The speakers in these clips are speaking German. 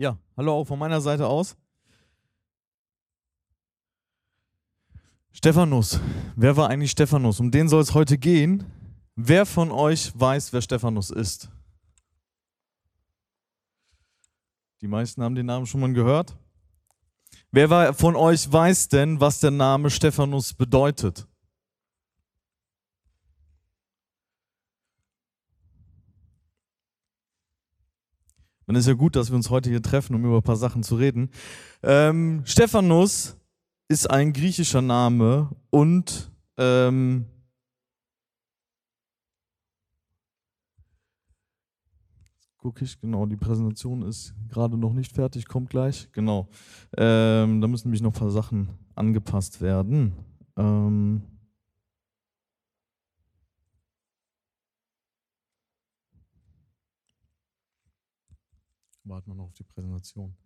Ja, hallo auch von meiner Seite aus. Stephanus. Wer war eigentlich Stephanus? Um den soll es heute gehen. Wer von euch weiß, wer Stephanus ist? Die meisten haben den Namen schon mal gehört. Wer von euch weiß denn, was der Name Stephanus bedeutet? Dann ist ja gut, dass wir uns heute hier treffen, um über ein paar Sachen zu reden. Ähm, Stephanus ist ein griechischer Name und ähm, gucke ich, genau, die Präsentation ist gerade noch nicht fertig, kommt gleich, genau. Ähm, da müssen nämlich noch ein paar Sachen angepasst werden. Ähm, warten wir noch auf die Präsentation.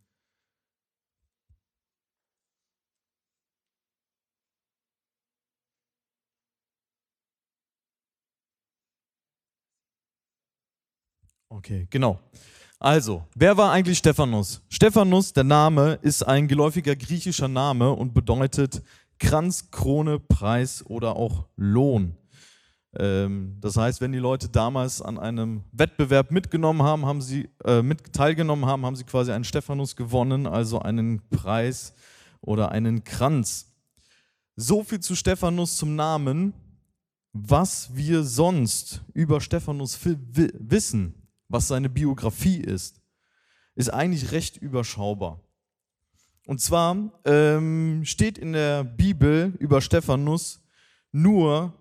Okay, genau. Also, wer war eigentlich Stephanus? Stephanus, der Name, ist ein geläufiger griechischer Name und bedeutet Kranz, Krone, Preis oder auch Lohn. Ähm, das heißt, wenn die Leute damals an einem Wettbewerb mitgenommen haben, haben sie äh, mit teilgenommen haben, haben sie quasi einen Stephanus gewonnen, also einen Preis oder einen Kranz. So viel zu Stephanus zum Namen. Was wir sonst über Stephanus wissen, was seine Biografie ist, ist eigentlich recht überschaubar. Und zwar ähm, steht in der Bibel über Stephanus nur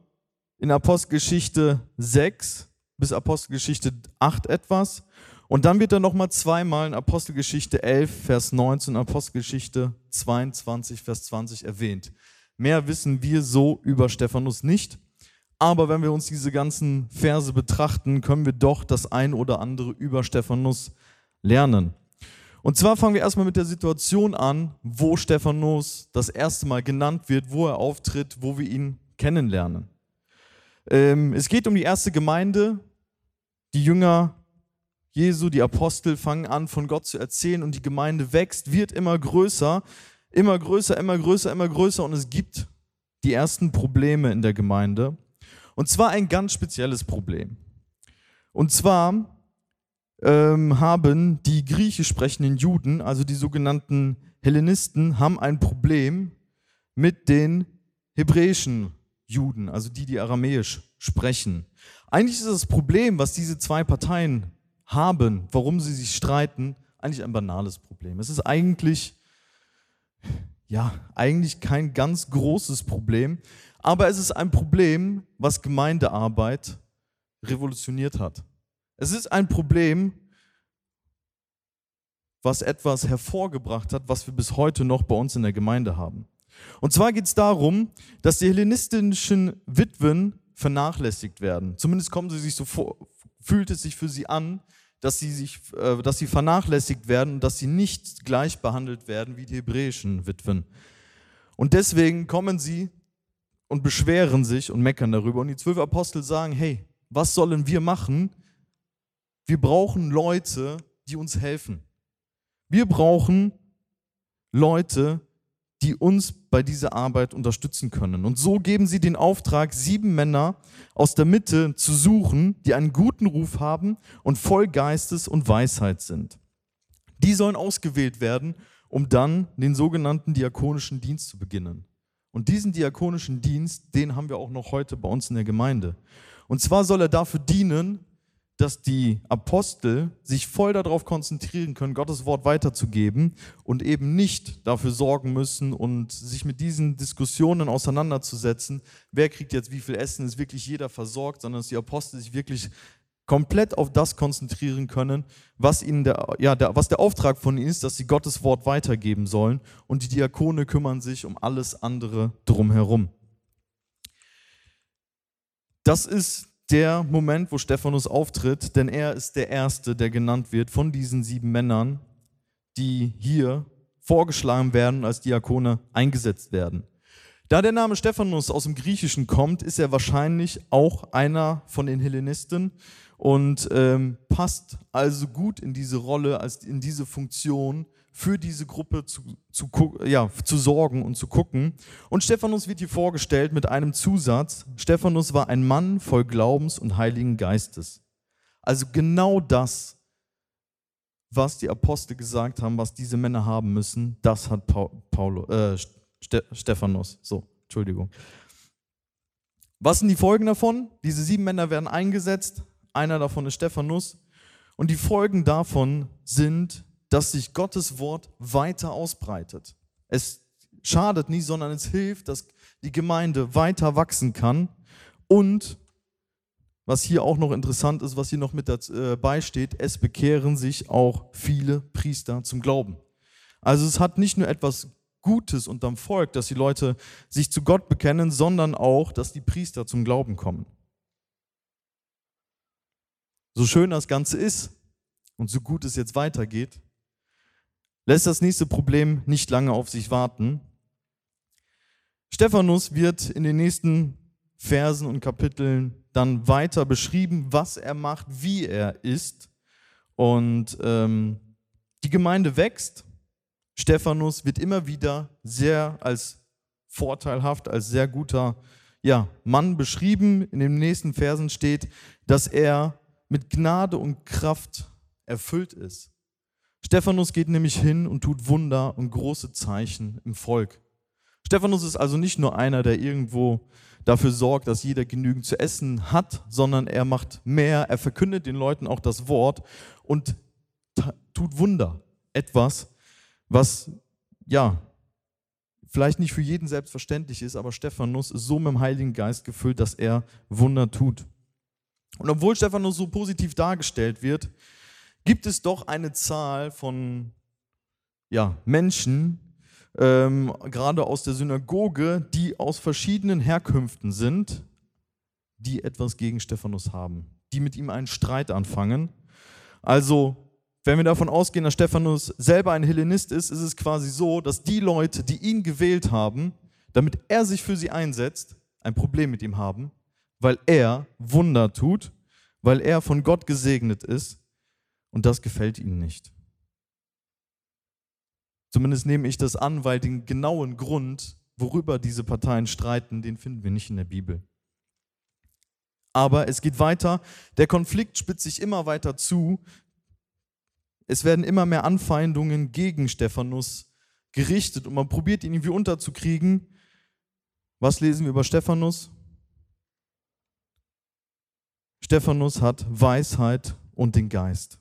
in Apostelgeschichte 6 bis Apostelgeschichte 8 etwas. Und dann wird er nochmal zweimal in Apostelgeschichte 11, Vers 19, Apostelgeschichte 22, Vers 20 erwähnt. Mehr wissen wir so über Stephanus nicht. Aber wenn wir uns diese ganzen Verse betrachten, können wir doch das ein oder andere über Stephanus lernen. Und zwar fangen wir erstmal mit der Situation an, wo Stephanus das erste Mal genannt wird, wo er auftritt, wo wir ihn kennenlernen. Ähm, es geht um die erste Gemeinde. Die Jünger Jesu, die Apostel fangen an, von Gott zu erzählen und die Gemeinde wächst, wird immer größer, immer größer, immer größer, immer größer und es gibt die ersten Probleme in der Gemeinde. Und zwar ein ganz spezielles Problem. Und zwar ähm, haben die griechisch sprechenden Juden, also die sogenannten Hellenisten, haben ein Problem mit den hebräischen Juden, also die, die Aramäisch sprechen. Eigentlich ist das Problem, was diese zwei Parteien haben, warum sie sich streiten, eigentlich ein banales Problem. Es ist eigentlich, ja, eigentlich kein ganz großes Problem, aber es ist ein Problem, was Gemeindearbeit revolutioniert hat. Es ist ein Problem, was etwas hervorgebracht hat, was wir bis heute noch bei uns in der Gemeinde haben. Und zwar geht es darum, dass die hellenistischen Witwen vernachlässigt werden. Zumindest kommen sie sich so vor, fühlt es sich für sie an, dass sie, sich, äh, dass sie vernachlässigt werden und dass sie nicht gleich behandelt werden wie die hebräischen Witwen. Und deswegen kommen sie und beschweren sich und meckern darüber. Und die zwölf Apostel sagen, hey, was sollen wir machen? Wir brauchen Leute, die uns helfen. Wir brauchen Leute, die uns bei dieser Arbeit unterstützen können. Und so geben sie den Auftrag, sieben Männer aus der Mitte zu suchen, die einen guten Ruf haben und voll Geistes und Weisheit sind. Die sollen ausgewählt werden, um dann den sogenannten diakonischen Dienst zu beginnen. Und diesen diakonischen Dienst, den haben wir auch noch heute bei uns in der Gemeinde. Und zwar soll er dafür dienen, dass die Apostel sich voll darauf konzentrieren können, Gottes Wort weiterzugeben und eben nicht dafür sorgen müssen und sich mit diesen Diskussionen auseinanderzusetzen, wer kriegt jetzt wie viel Essen, ist wirklich jeder versorgt, sondern dass die Apostel sich wirklich komplett auf das konzentrieren können, was ihnen der, ja, der, was der Auftrag von ihnen ist, dass sie Gottes Wort weitergeben sollen und die Diakone kümmern sich um alles andere drumherum. Das ist der Moment, wo Stephanus auftritt, denn er ist der Erste, der genannt wird von diesen sieben Männern, die hier vorgeschlagen werden, als Diakone eingesetzt werden. Da der Name Stephanus aus dem Griechischen kommt, ist er wahrscheinlich auch einer von den Hellenisten und ähm, passt also gut in diese Rolle, als in diese Funktion für diese Gruppe zu, zu, ja, zu sorgen und zu gucken. Und Stephanus wird hier vorgestellt mit einem Zusatz. Stephanus war ein Mann voll Glaubens und Heiligen Geistes. Also genau das, was die Apostel gesagt haben, was diese Männer haben müssen, das hat Paulo, äh, Stephanus. So, Entschuldigung. Was sind die Folgen davon? Diese sieben Männer werden eingesetzt. Einer davon ist Stephanus. Und die Folgen davon sind, dass sich Gottes Wort weiter ausbreitet. Es schadet nie, sondern es hilft, dass die Gemeinde weiter wachsen kann. Und was hier auch noch interessant ist, was hier noch mit dabei äh, steht, es bekehren sich auch viele Priester zum Glauben. Also es hat nicht nur etwas Gutes unterm Volk, dass die Leute sich zu Gott bekennen, sondern auch, dass die Priester zum Glauben kommen. So schön das Ganze ist und so gut es jetzt weitergeht, lässt das nächste Problem nicht lange auf sich warten. Stephanus wird in den nächsten Versen und Kapiteln dann weiter beschrieben, was er macht, wie er ist. Und ähm, die Gemeinde wächst. Stephanus wird immer wieder sehr als vorteilhaft, als sehr guter ja, Mann beschrieben. In den nächsten Versen steht, dass er mit Gnade und Kraft erfüllt ist. Stephanus geht nämlich hin und tut Wunder und große Zeichen im Volk. Stephanus ist also nicht nur einer, der irgendwo dafür sorgt, dass jeder genügend zu essen hat, sondern er macht mehr, er verkündet den Leuten auch das Wort und tut Wunder. Etwas, was ja vielleicht nicht für jeden selbstverständlich ist, aber Stephanus ist so mit dem Heiligen Geist gefüllt, dass er Wunder tut. Und obwohl Stephanus so positiv dargestellt wird, gibt es doch eine Zahl von ja, Menschen, ähm, gerade aus der Synagoge, die aus verschiedenen Herkünften sind, die etwas gegen Stephanus haben, die mit ihm einen Streit anfangen. Also, wenn wir davon ausgehen, dass Stephanus selber ein Hellenist ist, ist es quasi so, dass die Leute, die ihn gewählt haben, damit er sich für sie einsetzt, ein Problem mit ihm haben weil er Wunder tut, weil er von Gott gesegnet ist und das gefällt ihnen nicht. Zumindest nehme ich das an, weil den genauen Grund, worüber diese Parteien streiten, den finden wir nicht in der Bibel. Aber es geht weiter, der Konflikt spitzt sich immer weiter zu, es werden immer mehr Anfeindungen gegen Stephanus gerichtet und man probiert ihn irgendwie unterzukriegen. Was lesen wir über Stephanus? Stephanus hat Weisheit und den Geist.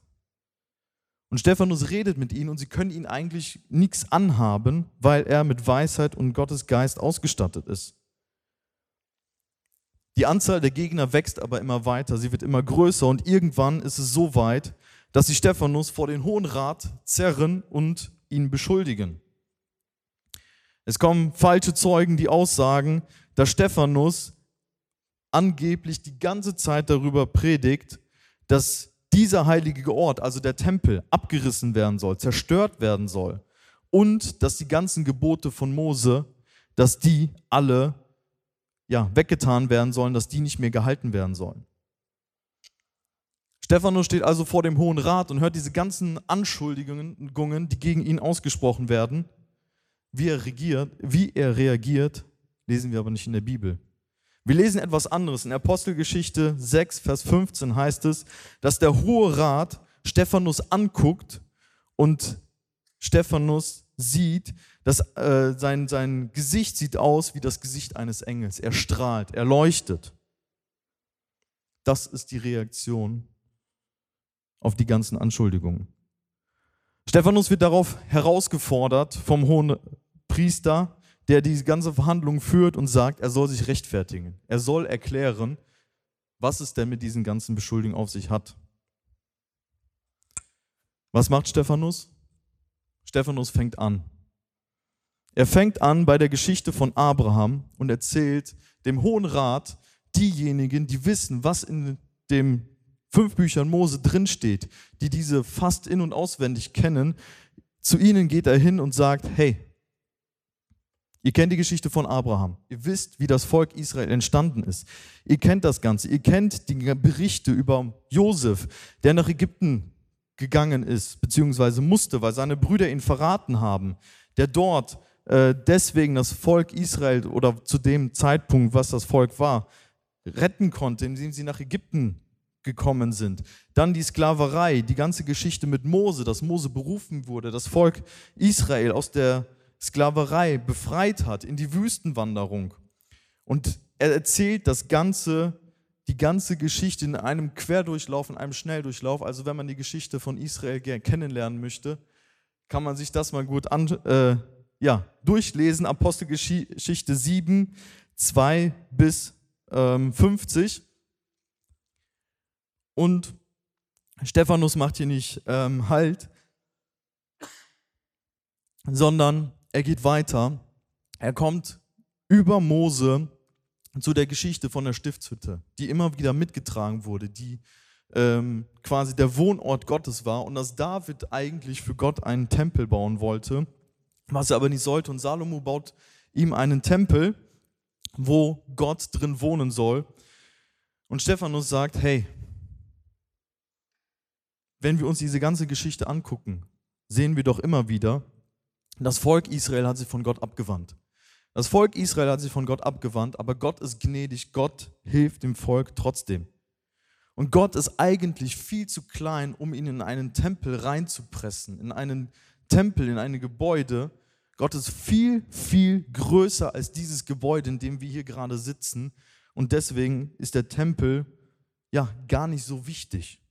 Und Stephanus redet mit ihnen und sie können ihn eigentlich nichts anhaben, weil er mit Weisheit und Gottes Geist ausgestattet ist. Die Anzahl der Gegner wächst aber immer weiter, sie wird immer größer und irgendwann ist es so weit, dass sie Stephanus vor den Hohen Rat zerren und ihn beschuldigen. Es kommen falsche Zeugen, die aussagen, dass Stephanus angeblich die ganze Zeit darüber predigt, dass dieser heilige Ort, also der Tempel, abgerissen werden soll, zerstört werden soll und dass die ganzen Gebote von Mose, dass die alle ja, weggetan werden sollen, dass die nicht mehr gehalten werden sollen. Stephanus steht also vor dem Hohen Rat und hört diese ganzen Anschuldigungen, die gegen ihn ausgesprochen werden. Wie er, regiert, wie er reagiert, lesen wir aber nicht in der Bibel. Wir lesen etwas anderes. In Apostelgeschichte 6, Vers 15 heißt es, dass der Hohe Rat Stephanus anguckt und Stephanus sieht, dass äh, sein, sein Gesicht sieht aus wie das Gesicht eines Engels. Er strahlt, er leuchtet. Das ist die Reaktion auf die ganzen Anschuldigungen. Stephanus wird darauf herausgefordert vom hohen Priester, der die ganze Verhandlung führt und sagt, er soll sich rechtfertigen. Er soll erklären, was es denn mit diesen ganzen Beschuldigungen auf sich hat. Was macht Stephanus? Stephanus fängt an. Er fängt an bei der Geschichte von Abraham und erzählt dem Hohen Rat, diejenigen, die wissen, was in den fünf Büchern Mose drinsteht, die diese fast in- und auswendig kennen, zu ihnen geht er hin und sagt, hey, Ihr kennt die Geschichte von Abraham. Ihr wisst, wie das Volk Israel entstanden ist. Ihr kennt das Ganze. Ihr kennt die Berichte über Josef, der nach Ägypten gegangen ist, beziehungsweise musste, weil seine Brüder ihn verraten haben, der dort äh, deswegen das Volk Israel oder zu dem Zeitpunkt, was das Volk war, retten konnte, indem sie nach Ägypten gekommen sind. Dann die Sklaverei, die ganze Geschichte mit Mose, dass Mose berufen wurde, das Volk Israel aus der Sklaverei befreit hat in die Wüstenwanderung. Und er erzählt das ganze, die ganze Geschichte in einem Querdurchlauf, in einem Schnelldurchlauf. Also wenn man die Geschichte von Israel kennenlernen möchte, kann man sich das mal gut an, äh, ja, durchlesen. Apostelgeschichte 7, 2 bis ähm, 50. Und Stephanus macht hier nicht ähm, Halt, sondern er geht weiter. Er kommt über Mose zu der Geschichte von der Stiftshütte, die immer wieder mitgetragen wurde, die ähm, quasi der Wohnort Gottes war und dass David eigentlich für Gott einen Tempel bauen wollte, was er aber nicht sollte. Und Salomo baut ihm einen Tempel, wo Gott drin wohnen soll. Und Stephanus sagt, hey, wenn wir uns diese ganze Geschichte angucken, sehen wir doch immer wieder, das Volk Israel hat sich von Gott abgewandt. Das Volk Israel hat sich von Gott abgewandt, aber Gott ist gnädig, Gott hilft dem Volk trotzdem. Und Gott ist eigentlich viel zu klein, um ihn in einen Tempel reinzupressen, in einen Tempel, in ein Gebäude. Gott ist viel, viel größer als dieses Gebäude, in dem wir hier gerade sitzen. Und deswegen ist der Tempel ja gar nicht so wichtig.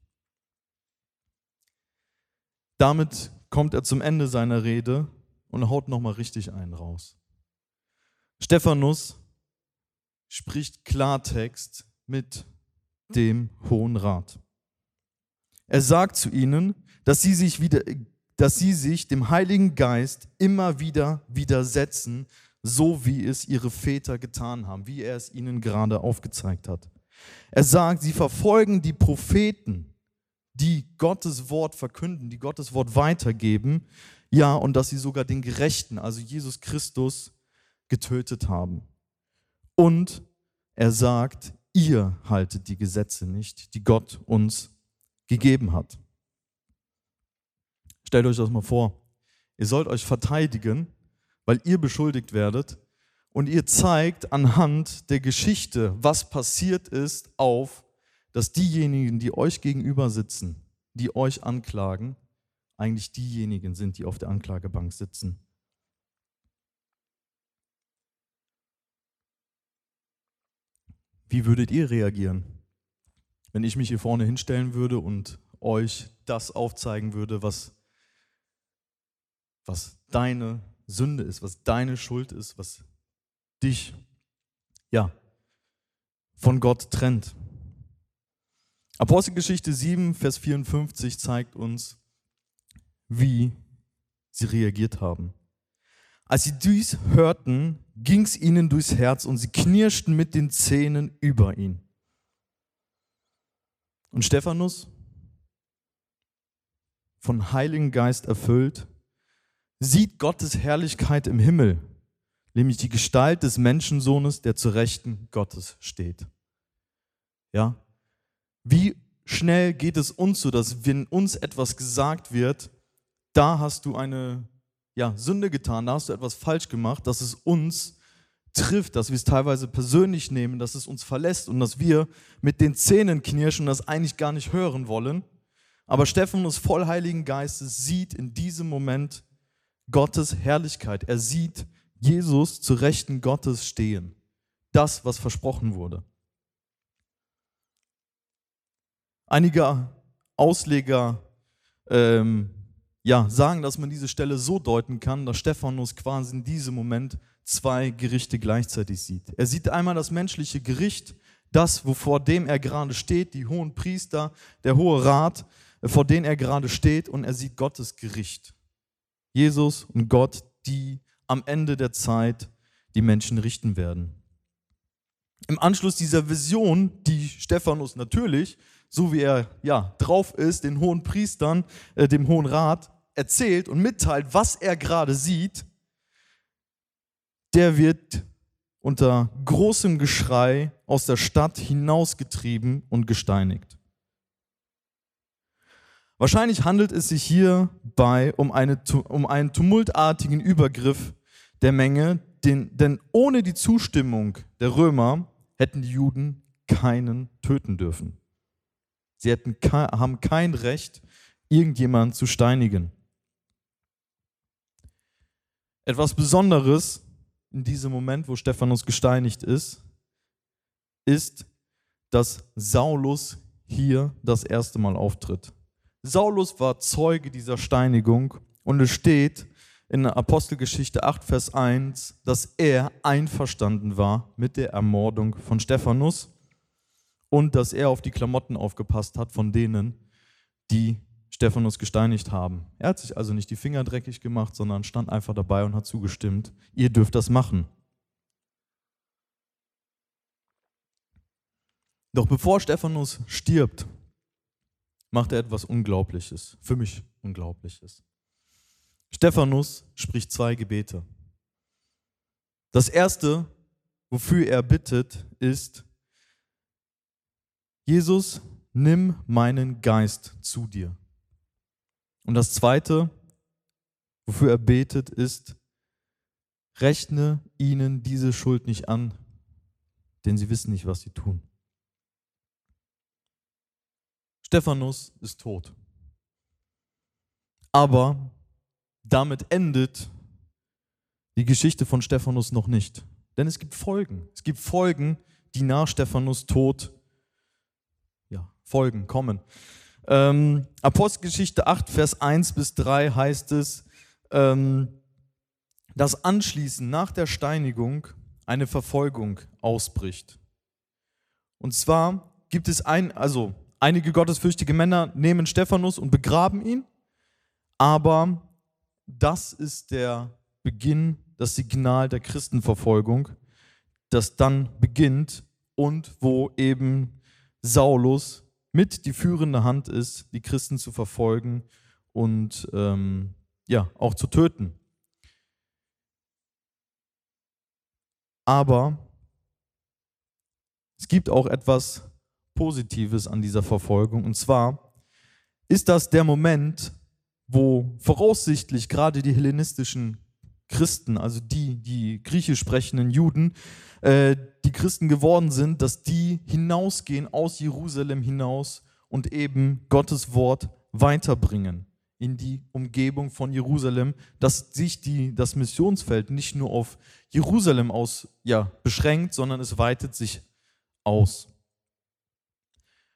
Damit kommt er zum Ende seiner Rede und haut nochmal richtig einen raus. Stephanus spricht Klartext mit dem Hohen Rat. Er sagt zu ihnen, dass sie sich wieder, dass sie sich dem Heiligen Geist immer wieder widersetzen, so wie es ihre Väter getan haben, wie er es ihnen gerade aufgezeigt hat. Er sagt, sie verfolgen die Propheten, die Gottes Wort verkünden, die Gottes Wort weitergeben, ja, und dass sie sogar den Gerechten, also Jesus Christus, getötet haben. Und er sagt, ihr haltet die Gesetze nicht, die Gott uns gegeben hat. Stellt euch das mal vor. Ihr sollt euch verteidigen, weil ihr beschuldigt werdet und ihr zeigt anhand der Geschichte, was passiert ist, auf, dass diejenigen, die euch gegenüber sitzen, die euch anklagen, eigentlich diejenigen sind, die auf der Anklagebank sitzen. Wie würdet ihr reagieren, wenn ich mich hier vorne hinstellen würde und euch das aufzeigen würde, was, was deine Sünde ist, was deine Schuld ist, was dich ja von Gott trennt? Apostelgeschichte 7, Vers 54 zeigt uns, wie sie reagiert haben. Als sie dies hörten, ging es ihnen durchs Herz und sie knirschten mit den Zähnen über ihn. Und Stephanus, von Heiligen Geist erfüllt, sieht Gottes Herrlichkeit im Himmel, nämlich die Gestalt des Menschensohnes, der zur Rechten Gottes steht. Ja? Wie schnell geht es uns so, dass wenn uns etwas gesagt wird, da hast du eine ja, Sünde getan, da hast du etwas falsch gemacht, dass es uns trifft, dass wir es teilweise persönlich nehmen, dass es uns verlässt und dass wir mit den Zähnen knirschen und das eigentlich gar nicht hören wollen. Aber Stephanus voll Heiligen Geistes sieht in diesem Moment Gottes Herrlichkeit. Er sieht Jesus zu Rechten Gottes stehen. Das, was versprochen wurde. Einige Ausleger ähm, ja, sagen, dass man diese Stelle so deuten kann, dass Stephanus quasi in diesem Moment zwei Gerichte gleichzeitig sieht. Er sieht einmal das menschliche Gericht, das, vor dem er gerade steht, die hohen Priester, der hohe Rat, vor dem er gerade steht, und er sieht Gottes Gericht. Jesus und Gott, die am Ende der Zeit die Menschen richten werden. Im Anschluss dieser Vision, die Stephanus natürlich so wie er ja drauf ist, den hohen Priestern, äh, dem hohen Rat erzählt und mitteilt, was er gerade sieht, der wird unter großem Geschrei aus der Stadt hinausgetrieben und gesteinigt. Wahrscheinlich handelt es sich hierbei um, eine, um einen tumultartigen Übergriff der Menge, den, denn ohne die Zustimmung der Römer hätten die Juden keinen töten dürfen. Sie hätten, haben kein Recht, irgendjemanden zu steinigen. Etwas Besonderes in diesem Moment, wo Stephanus gesteinigt ist, ist, dass Saulus hier das erste Mal auftritt. Saulus war Zeuge dieser Steinigung und es steht in Apostelgeschichte 8, Vers 1, dass er einverstanden war mit der Ermordung von Stephanus und dass er auf die Klamotten aufgepasst hat von denen, die Stephanus gesteinigt haben. Er hat sich also nicht die Finger dreckig gemacht, sondern stand einfach dabei und hat zugestimmt, ihr dürft das machen. Doch bevor Stephanus stirbt, macht er etwas Unglaubliches, für mich Unglaubliches. Stephanus spricht zwei Gebete. Das erste, wofür er bittet, ist, Jesus, nimm meinen Geist zu dir. Und das Zweite, wofür er betet, ist, rechne ihnen diese Schuld nicht an, denn sie wissen nicht, was sie tun. Stephanus ist tot. Aber damit endet die Geschichte von Stephanus noch nicht. Denn es gibt Folgen. Es gibt Folgen, die nach Stephanus Tod Folgen kommen. Ähm, Apostelgeschichte 8, Vers 1 bis 3 heißt es, ähm, dass anschließend nach der Steinigung eine Verfolgung ausbricht. Und zwar gibt es ein, also einige gottesfürchtige Männer nehmen Stephanus und begraben ihn, aber das ist der Beginn, das Signal der Christenverfolgung, das dann beginnt und wo eben Saulus mit die führende Hand ist, die Christen zu verfolgen und ähm, ja, auch zu töten. Aber es gibt auch etwas Positives an dieser Verfolgung. Und zwar ist das der Moment, wo voraussichtlich gerade die hellenistischen Christen, also die, die griechisch sprechenden Juden, äh, die Christen geworden sind, dass die hinausgehen aus Jerusalem hinaus und eben Gottes Wort weiterbringen in die Umgebung von Jerusalem, dass sich die, das Missionsfeld nicht nur auf Jerusalem aus, ja, beschränkt, sondern es weitet sich aus.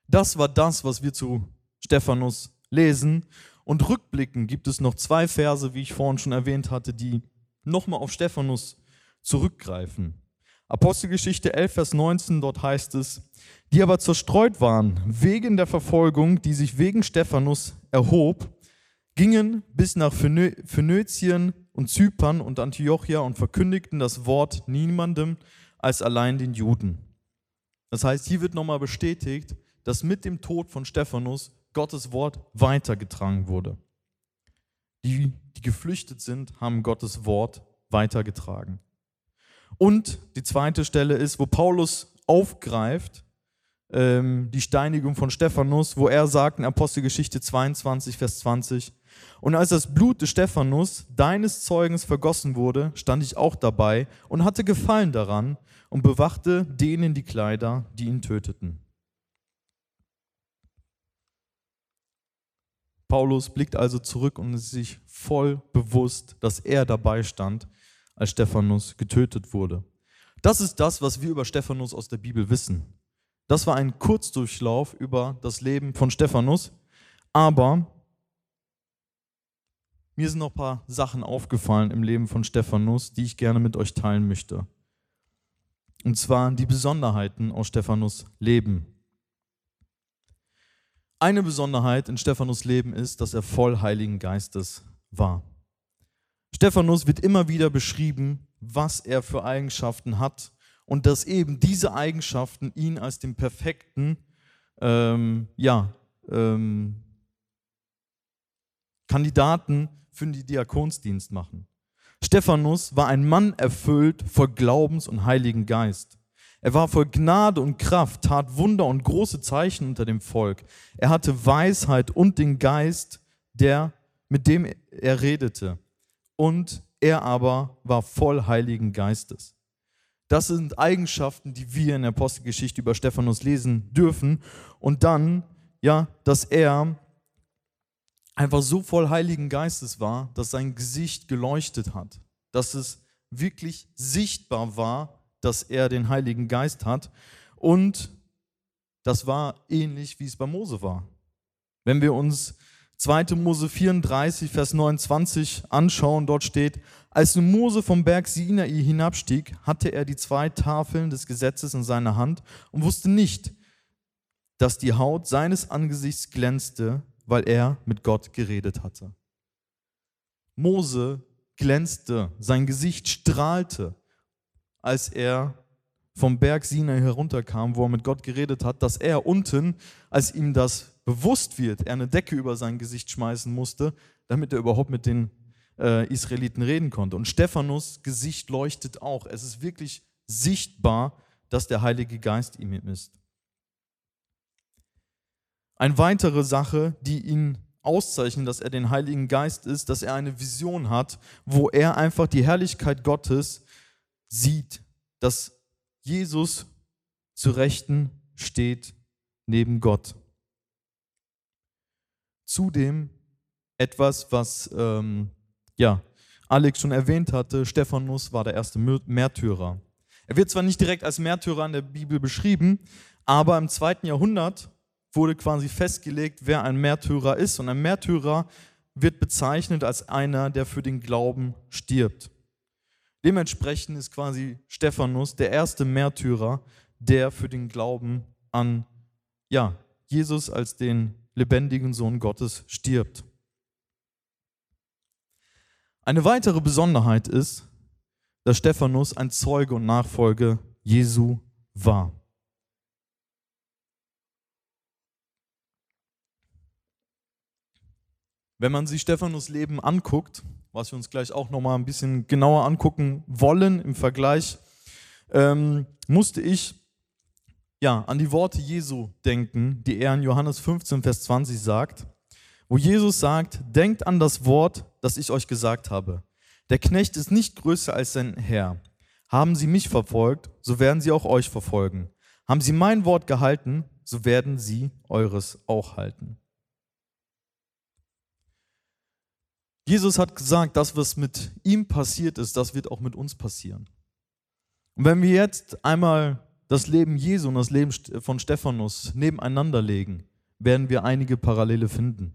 Das war das, was wir zu Stephanus lesen. Und rückblickend gibt es noch zwei Verse, wie ich vorhin schon erwähnt hatte, die nochmal auf Stephanus zurückgreifen. Apostelgeschichte 11, Vers 19, dort heißt es, die aber zerstreut waren wegen der Verfolgung, die sich wegen Stephanus erhob, gingen bis nach Phönizien und Zypern und Antiochia und verkündigten das Wort niemandem als allein den Juden. Das heißt, hier wird nochmal bestätigt, dass mit dem Tod von Stephanus Gottes Wort weitergetragen wurde. Die, die geflüchtet sind, haben Gottes Wort weitergetragen. Und die zweite Stelle ist, wo Paulus aufgreift, ähm, die Steinigung von Stephanus, wo er sagt in Apostelgeschichte 22, Vers 20, und als das Blut des Stephanus, deines Zeugens, vergossen wurde, stand ich auch dabei und hatte Gefallen daran und bewachte denen die Kleider, die ihn töteten. Paulus blickt also zurück und ist sich voll bewusst, dass er dabei stand, als Stephanus getötet wurde. Das ist das, was wir über Stephanus aus der Bibel wissen. Das war ein Kurzdurchlauf über das Leben von Stephanus, aber mir sind noch ein paar Sachen aufgefallen im Leben von Stephanus, die ich gerne mit euch teilen möchte. Und zwar die Besonderheiten aus Stephanus Leben. Eine Besonderheit in Stephanus Leben ist, dass er voll Heiligen Geistes war. Stephanus wird immer wieder beschrieben, was er für Eigenschaften hat und dass eben diese Eigenschaften ihn als den perfekten ähm, ja, ähm, Kandidaten für den Diakonsdienst machen. Stephanus war ein Mann erfüllt vor Glaubens- und Heiligen Geist. Er war voll Gnade und Kraft, tat Wunder und große Zeichen unter dem Volk. Er hatte Weisheit und den Geist, der, mit dem er redete. Und er aber war voll Heiligen Geistes. Das sind Eigenschaften, die wir in der Apostelgeschichte über Stephanus lesen dürfen. Und dann, ja, dass er einfach so voll Heiligen Geistes war, dass sein Gesicht geleuchtet hat, dass es wirklich sichtbar war, dass er den Heiligen Geist hat. Und das war ähnlich, wie es bei Mose war. Wenn wir uns 2. Mose 34, Vers 29 anschauen, dort steht, als nun Mose vom Berg Sinai hinabstieg, hatte er die zwei Tafeln des Gesetzes in seiner Hand und wusste nicht, dass die Haut seines Angesichts glänzte, weil er mit Gott geredet hatte. Mose glänzte, sein Gesicht strahlte, als er vom Berg Sinai herunterkam, wo er mit Gott geredet hat, dass er unten, als ihm das bewusst wird, er eine Decke über sein Gesicht schmeißen musste, damit er überhaupt mit den äh, Israeliten reden konnte. Und Stephanus Gesicht leuchtet auch. Es ist wirklich sichtbar, dass der Heilige Geist ihm ist. Eine weitere Sache, die ihn auszeichnet, dass er den Heiligen Geist ist, dass er eine Vision hat, wo er einfach die Herrlichkeit Gottes sieht, dass Jesus zu Rechten steht neben Gott. Zudem etwas, was ähm, ja, Alex schon erwähnt hatte, Stephanus war der erste Märtyrer. Er wird zwar nicht direkt als Märtyrer in der Bibel beschrieben, aber im zweiten Jahrhundert wurde quasi festgelegt, wer ein Märtyrer ist. Und ein Märtyrer wird bezeichnet als einer, der für den Glauben stirbt. Dementsprechend ist quasi Stephanus der erste Märtyrer, der für den Glauben an ja, Jesus als den lebendigen Sohn Gottes stirbt. Eine weitere Besonderheit ist, dass Stephanus ein Zeuge und Nachfolger Jesu war. Wenn man sich Stephanus Leben anguckt, was wir uns gleich auch nochmal ein bisschen genauer angucken wollen im Vergleich, ähm, musste ich ja, an die Worte Jesu denken, die er in Johannes 15, Vers 20 sagt, wo Jesus sagt, denkt an das Wort, das ich euch gesagt habe. Der Knecht ist nicht größer als sein Herr. Haben sie mich verfolgt, so werden sie auch euch verfolgen. Haben sie mein Wort gehalten, so werden sie eures auch halten. Jesus hat gesagt, das, was mit ihm passiert ist, das wird auch mit uns passieren. Und wenn wir jetzt einmal das Leben Jesu und das Leben von Stephanus nebeneinander legen, werden wir einige Parallele finden.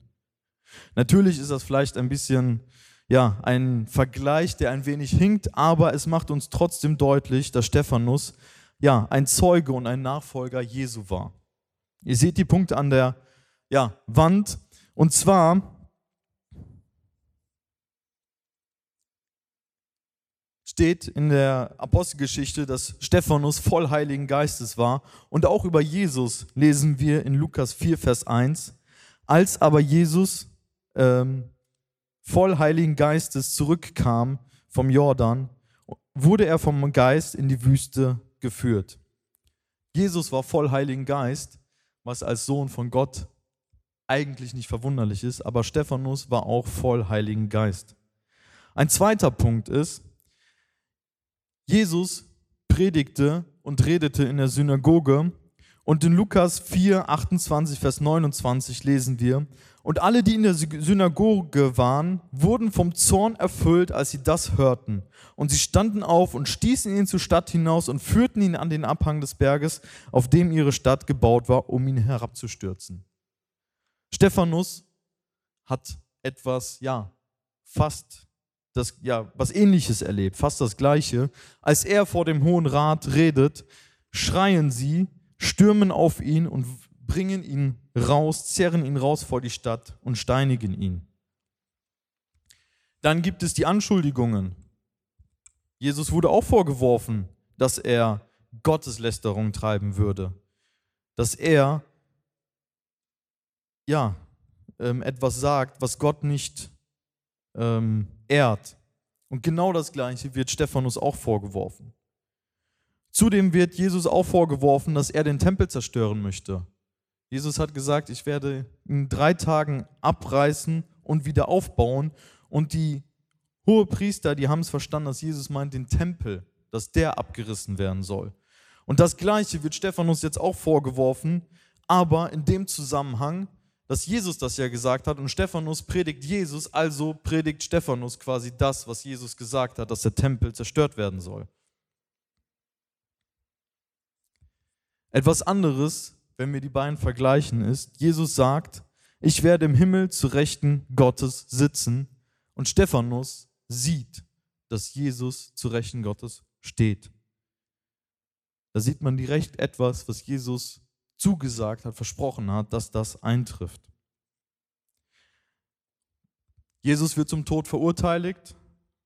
Natürlich ist das vielleicht ein bisschen ja, ein Vergleich, der ein wenig hinkt, aber es macht uns trotzdem deutlich, dass Stephanus ja, ein Zeuge und ein Nachfolger Jesu war. Ihr seht die Punkte an der ja, Wand und zwar steht in der Apostelgeschichte, dass Stephanus voll Heiligen Geistes war. Und auch über Jesus lesen wir in Lukas 4, Vers 1. Als aber Jesus ähm, voll Heiligen Geistes zurückkam vom Jordan, wurde er vom Geist in die Wüste geführt. Jesus war voll Heiligen Geist, was als Sohn von Gott eigentlich nicht verwunderlich ist, aber Stephanus war auch voll Heiligen Geist. Ein zweiter Punkt ist, Jesus predigte und redete in der Synagoge und in Lukas 4, 28, Vers 29 lesen wir, und alle, die in der Synagoge waren, wurden vom Zorn erfüllt, als sie das hörten. Und sie standen auf und stießen ihn zur Stadt hinaus und führten ihn an den Abhang des Berges, auf dem ihre Stadt gebaut war, um ihn herabzustürzen. Stephanus hat etwas, ja, fast das, ja, was ähnliches erlebt, fast das gleiche. Als er vor dem Hohen Rat redet, schreien sie, stürmen auf ihn und bringen ihn raus, zerren ihn raus vor die Stadt und steinigen ihn. Dann gibt es die Anschuldigungen. Jesus wurde auch vorgeworfen, dass er Gotteslästerung treiben würde, dass er ja ähm, etwas sagt, was Gott nicht ähm, ehrt. Und genau das Gleiche wird Stephanus auch vorgeworfen. Zudem wird Jesus auch vorgeworfen, dass er den Tempel zerstören möchte. Jesus hat gesagt, ich werde in drei Tagen abreißen und wieder aufbauen. Und die hohe Priester, die haben es verstanden, dass Jesus meint, den Tempel, dass der abgerissen werden soll. Und das Gleiche wird Stephanus jetzt auch vorgeworfen, aber in dem Zusammenhang, dass Jesus das ja gesagt hat und Stephanus predigt Jesus, also predigt Stephanus quasi das, was Jesus gesagt hat, dass der Tempel zerstört werden soll. Etwas anderes, wenn wir die beiden vergleichen, ist, Jesus sagt, ich werde im Himmel zu Rechten Gottes sitzen und Stephanus sieht, dass Jesus zu Rechten Gottes steht. Da sieht man direkt etwas, was Jesus zugesagt hat, versprochen hat, dass das eintrifft. Jesus wird zum Tod verurteilt,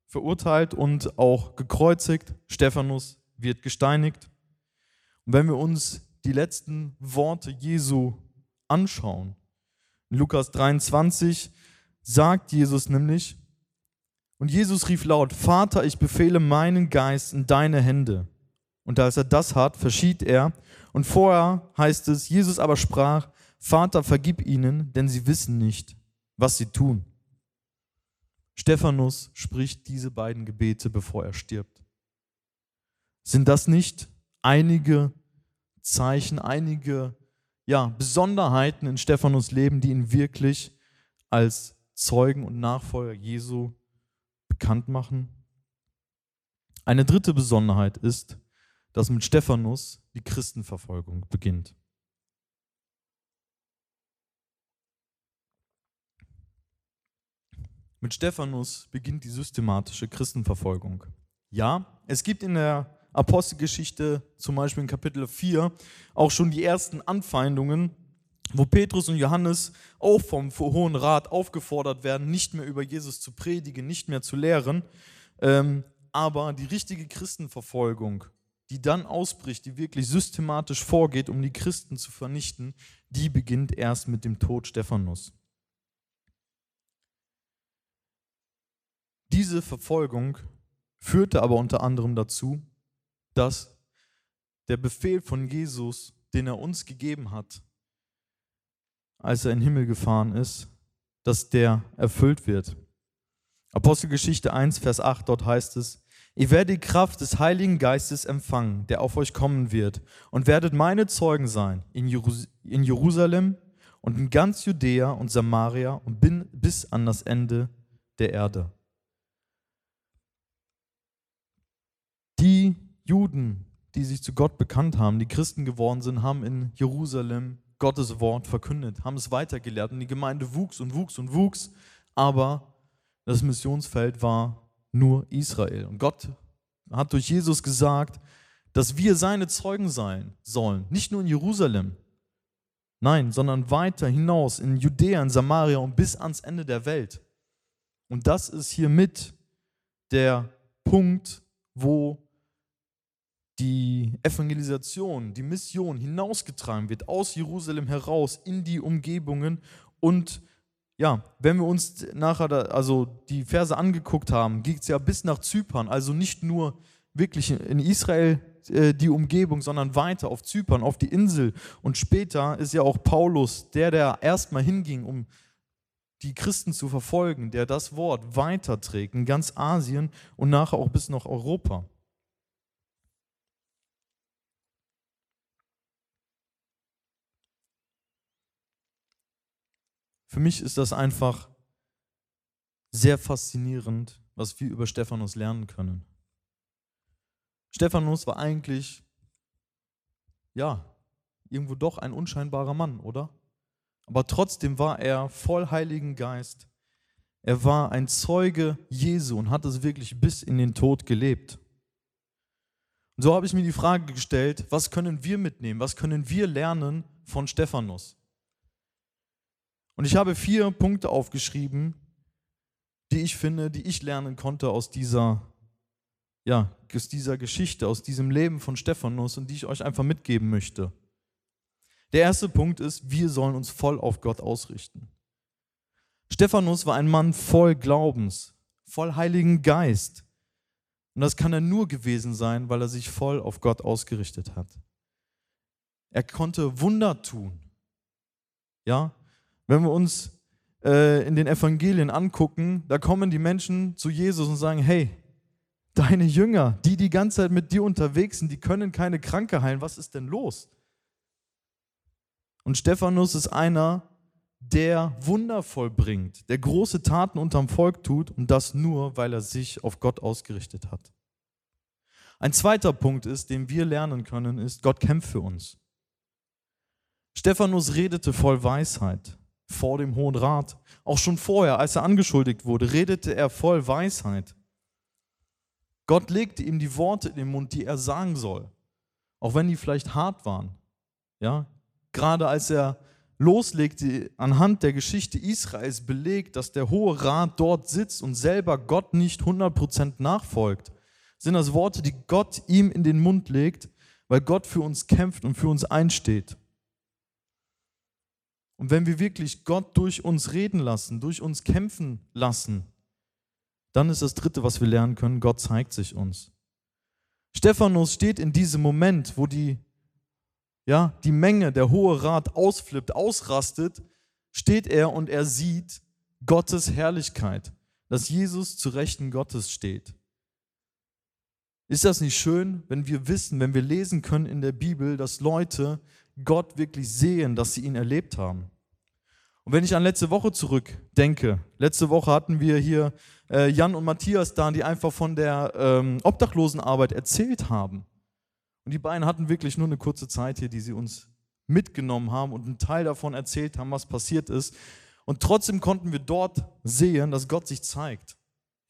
verurteilt und auch gekreuzigt. Stephanus wird gesteinigt. Und wenn wir uns die letzten Worte Jesu anschauen, in Lukas 23 sagt Jesus nämlich, und Jesus rief laut, Vater, ich befehle meinen Geist in deine Hände. Und als er das hat, verschied er. Und vorher heißt es, Jesus aber sprach, Vater, vergib ihnen, denn sie wissen nicht, was sie tun. Stephanus spricht diese beiden Gebete, bevor er stirbt. Sind das nicht einige Zeichen, einige ja, Besonderheiten in Stephanus Leben, die ihn wirklich als Zeugen und Nachfolger Jesu bekannt machen? Eine dritte Besonderheit ist, dass mit Stephanus die Christenverfolgung beginnt. Mit Stephanus beginnt die systematische Christenverfolgung. Ja, es gibt in der Apostelgeschichte, zum Beispiel in Kapitel 4, auch schon die ersten Anfeindungen, wo Petrus und Johannes auch vom Hohen Rat aufgefordert werden, nicht mehr über Jesus zu predigen, nicht mehr zu lehren. Ähm, aber die richtige Christenverfolgung die dann ausbricht, die wirklich systematisch vorgeht, um die Christen zu vernichten, die beginnt erst mit dem Tod Stephanus. Diese Verfolgung führte aber unter anderem dazu, dass der Befehl von Jesus, den er uns gegeben hat, als er in den Himmel gefahren ist, dass der erfüllt wird. Apostelgeschichte 1, Vers 8, dort heißt es, Ihr werdet die Kraft des Heiligen Geistes empfangen, der auf euch kommen wird, und werdet meine Zeugen sein in, Jerusalem und in ganz Judäa und Samaria und bis an das Ende der Erde. Die Juden, die sich zu Gott bekannt haben, die Christen geworden sind, haben in Jerusalem Gottes Wort verkündet, haben es weitergelehrt und die Gemeinde wuchs und wuchs und wuchs, aber das Missionsfeld war nur Israel. Und Gott hat durch Jesus gesagt, dass wir seine Zeugen sein sollen, nicht nur in Jerusalem, nein, sondern weiter hinaus in Judäa, in Samaria und bis ans Ende der Welt. Und das ist hiermit der Punkt, wo die Evangelisation, die Mission hinausgetragen wird, aus Jerusalem heraus in die Umgebungen und ja, wenn wir uns nachher da, also die Verse angeguckt haben, geht es ja bis nach Zypern, also nicht nur wirklich in Israel äh, die Umgebung, sondern weiter auf Zypern, auf die Insel. Und später ist ja auch Paulus, der, der erstmal hinging, um die Christen zu verfolgen, der das Wort weiterträgt in ganz Asien und nachher auch bis nach Europa. Für mich ist das einfach sehr faszinierend, was wir über Stephanus lernen können. Stephanus war eigentlich, ja, irgendwo doch ein unscheinbarer Mann, oder? Aber trotzdem war er voll Heiligen Geist. Er war ein Zeuge Jesu und hat es wirklich bis in den Tod gelebt. Und so habe ich mir die Frage gestellt, was können wir mitnehmen, was können wir lernen von Stephanus? Und ich habe vier Punkte aufgeschrieben, die ich finde, die ich lernen konnte aus dieser, ja, aus dieser Geschichte, aus diesem Leben von Stephanus und die ich euch einfach mitgeben möchte. Der erste Punkt ist, wir sollen uns voll auf Gott ausrichten. Stephanus war ein Mann voll Glaubens, voll Heiligen Geist. Und das kann er nur gewesen sein, weil er sich voll auf Gott ausgerichtet hat. Er konnte Wunder tun. Ja, wenn wir uns äh, in den Evangelien angucken, da kommen die Menschen zu Jesus und sagen, hey, deine Jünger, die die ganze Zeit mit dir unterwegs sind, die können keine Kranke heilen, was ist denn los? Und Stephanus ist einer, der Wunder vollbringt, der große Taten unterm Volk tut und das nur, weil er sich auf Gott ausgerichtet hat. Ein zweiter Punkt ist, den wir lernen können, ist, Gott kämpft für uns. Stephanus redete voll Weisheit vor dem Hohen Rat. Auch schon vorher, als er angeschuldigt wurde, redete er voll Weisheit. Gott legte ihm die Worte in den Mund, die er sagen soll, auch wenn die vielleicht hart waren. Ja, gerade als er loslegte, anhand der Geschichte Israels belegt, dass der Hohe Rat dort sitzt und selber Gott nicht 100% nachfolgt, sind das Worte, die Gott ihm in den Mund legt, weil Gott für uns kämpft und für uns einsteht. Und wenn wir wirklich Gott durch uns reden lassen, durch uns kämpfen lassen, dann ist das Dritte, was wir lernen können, Gott zeigt sich uns. Stephanus steht in diesem Moment, wo die ja, die Menge, der Hohe Rat ausflippt, ausrastet, steht er und er sieht Gottes Herrlichkeit, dass Jesus zu Rechten Gottes steht. Ist das nicht schön, wenn wir wissen, wenn wir lesen können in der Bibel, dass Leute Gott wirklich sehen, dass sie ihn erlebt haben? Und wenn ich an letzte Woche zurückdenke, letzte Woche hatten wir hier äh, Jan und Matthias da, die einfach von der ähm, Obdachlosenarbeit erzählt haben. Und die beiden hatten wirklich nur eine kurze Zeit hier, die sie uns mitgenommen haben und einen Teil davon erzählt haben, was passiert ist. Und trotzdem konnten wir dort sehen, dass Gott sich zeigt.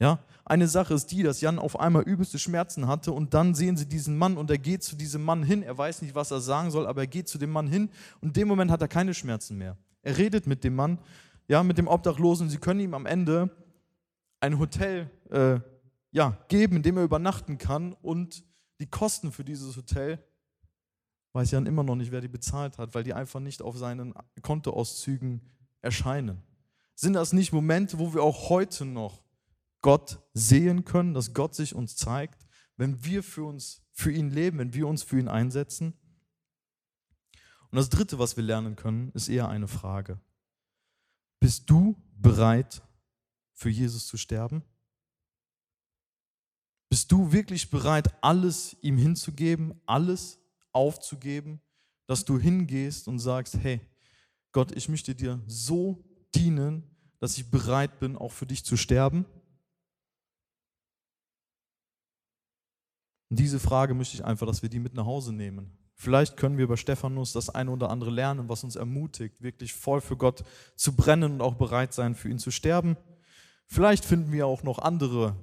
Ja, eine Sache ist die, dass Jan auf einmal übelste Schmerzen hatte und dann sehen sie diesen Mann und er geht zu diesem Mann hin. Er weiß nicht, was er sagen soll, aber er geht zu dem Mann hin und in dem Moment hat er keine Schmerzen mehr. Er redet mit dem Mann, ja, mit dem Obdachlosen. Sie können ihm am Ende ein Hotel äh, ja, geben, in dem er übernachten kann und die Kosten für dieses Hotel weiß Jan immer noch nicht, wer die bezahlt hat, weil die einfach nicht auf seinen Kontoauszügen erscheinen. Sind das nicht Momente, wo wir auch heute noch Gott sehen können, dass Gott sich uns zeigt, wenn wir für uns, für ihn leben, wenn wir uns für ihn einsetzen? Und das dritte, was wir lernen können, ist eher eine Frage. Bist du bereit, für Jesus zu sterben? Bist du wirklich bereit, alles ihm hinzugeben, alles aufzugeben, dass du hingehst und sagst, hey, Gott, ich möchte dir so dienen, dass ich bereit bin, auch für dich zu sterben? Und diese Frage möchte ich einfach, dass wir die mit nach Hause nehmen. Vielleicht können wir bei Stephanus das eine oder andere lernen, was uns ermutigt, wirklich voll für Gott zu brennen und auch bereit sein, für ihn zu sterben. Vielleicht finden wir auch noch andere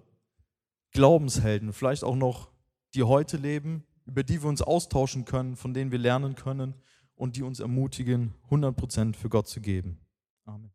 Glaubenshelden, vielleicht auch noch, die heute leben, über die wir uns austauschen können, von denen wir lernen können und die uns ermutigen, 100% für Gott zu geben. Amen.